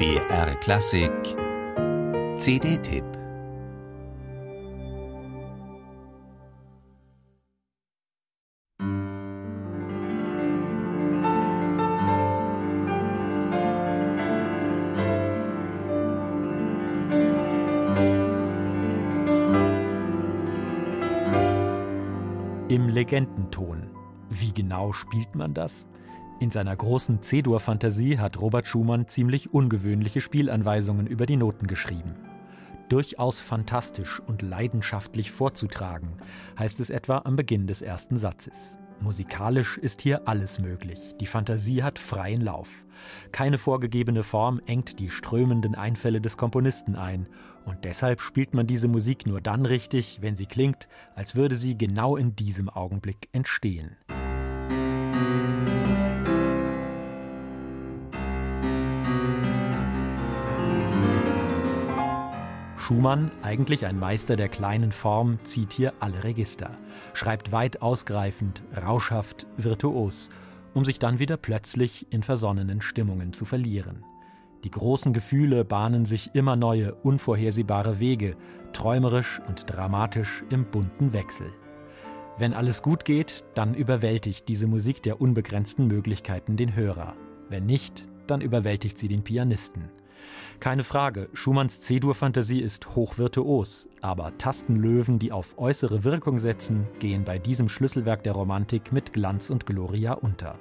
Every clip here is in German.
BR Klassik CD-Tipp Im Legendenton. Wie genau spielt man das? In seiner großen C-Dur-Fantasie hat Robert Schumann ziemlich ungewöhnliche Spielanweisungen über die Noten geschrieben. Durchaus fantastisch und leidenschaftlich vorzutragen, heißt es etwa am Beginn des ersten Satzes. Musikalisch ist hier alles möglich. Die Fantasie hat freien Lauf. Keine vorgegebene Form engt die strömenden Einfälle des Komponisten ein. Und deshalb spielt man diese Musik nur dann richtig, wenn sie klingt, als würde sie genau in diesem Augenblick entstehen. Schumann, eigentlich ein Meister der kleinen Form, zieht hier alle Register, schreibt weit ausgreifend, rauschhaft, virtuos, um sich dann wieder plötzlich in versonnenen Stimmungen zu verlieren. Die großen Gefühle bahnen sich immer neue, unvorhersehbare Wege, träumerisch und dramatisch im bunten Wechsel. Wenn alles gut geht, dann überwältigt diese Musik der unbegrenzten Möglichkeiten den Hörer. Wenn nicht, dann überwältigt sie den Pianisten. Keine Frage, Schumanns C-Dur-Fantasie ist hochvirtuos, aber Tastenlöwen, die auf äußere Wirkung setzen, gehen bei diesem Schlüsselwerk der Romantik mit Glanz und Gloria unter.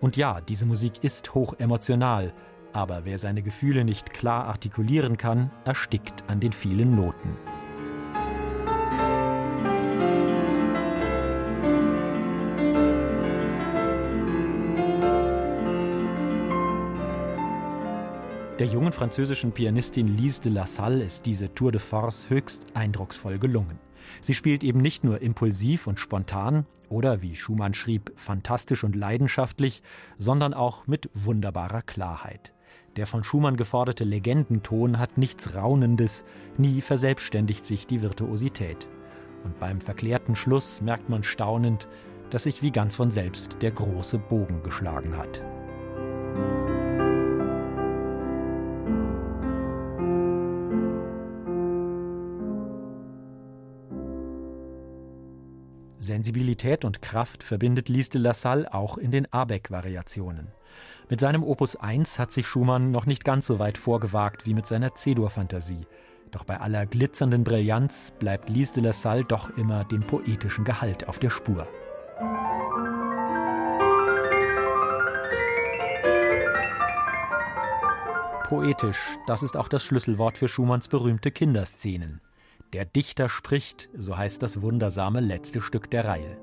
Und ja, diese Musik ist hoch emotional, aber wer seine Gefühle nicht klar artikulieren kann, erstickt an den vielen Noten. Der jungen französischen Pianistin Lise de la Salle ist diese Tour de Force höchst eindrucksvoll gelungen. Sie spielt eben nicht nur impulsiv und spontan oder, wie Schumann schrieb, fantastisch und leidenschaftlich, sondern auch mit wunderbarer Klarheit. Der von Schumann geforderte Legendenton hat nichts Raunendes, nie verselbstständigt sich die Virtuosität. Und beim verklärten Schluss merkt man staunend, dass sich wie ganz von selbst der große Bogen geschlagen hat. Sensibilität und Kraft verbindet Lise de la Salle auch in den Abeck-Variationen. Mit seinem Opus 1 hat sich Schumann noch nicht ganz so weit vorgewagt wie mit seiner C-Dur-Fantasie. Doch bei aller glitzernden Brillanz bleibt Lise de la Salle doch immer dem poetischen Gehalt auf der Spur. Poetisch, das ist auch das Schlüsselwort für Schumanns berühmte Kinderszenen. Der Dichter spricht, so heißt das wundersame letzte Stück der Reihe.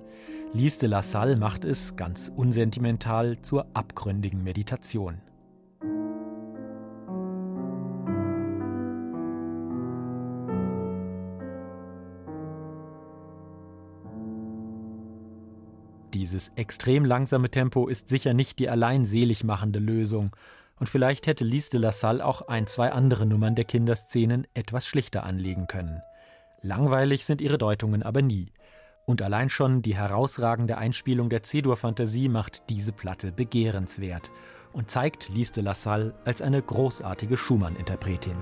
Lise de la Salle macht es, ganz unsentimental, zur abgründigen Meditation. Dieses extrem langsame Tempo ist sicher nicht die allein selig machende Lösung, und vielleicht hätte Lise de la Salle auch ein, zwei andere Nummern der Kinderszenen etwas schlichter anlegen können. Langweilig sind ihre Deutungen aber nie. Und allein schon die herausragende Einspielung der C-Dur-Fantasie macht diese Platte begehrenswert und zeigt Lise de la Salle als eine großartige Schumann-Interpretin.